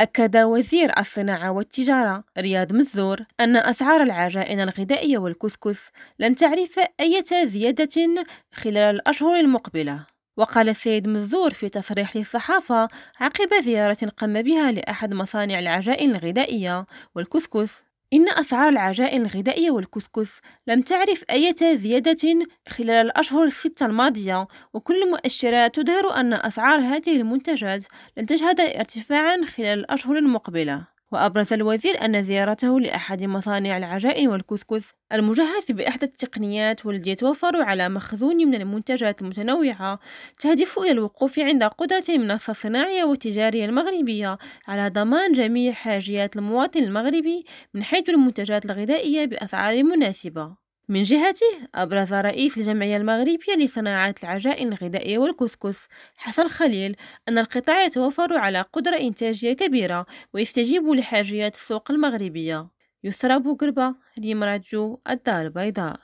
أكد وزير الصناعة والتجارة رياض مزور أن أسعار العجائن الغذائية والكسكس لن تعرف أي زيادة خلال الأشهر المقبلة. وقال السيد مزور في تصريح للصحافة عقب زيارة قام بها لأحد مصانع العجائن الغذائية والكسكس إن أسعار العجائن الغذائية والكسكس لم تعرف أي زيادة خلال الأشهر الستة الماضية وكل المؤشرات تظهر أن أسعار هذه المنتجات لن تشهد ارتفاعا خلال الأشهر المقبلة. وأبرز الوزير أن زيارته لأحد مصانع العجائن والكسكس المجهز بإحدى التقنيات والتي يتوفر على مخزون من المنتجات المتنوعة تهدف إلى الوقوف عند قدرة المنصة الصناعية والتجارية المغربية على ضمان جميع حاجيات المواطن المغربي من حيث المنتجات الغذائية بأسعار مناسبة. من جهته أبرز رئيس الجمعية المغربية لصناعة العجائن الغذائية والكسكس حسن خليل أن القطاع يتوفر على قدرة إنتاجية كبيرة ويستجيب لحاجيات السوق المغربية. يسرى بوغربة ريم راديو الدار البيضاء.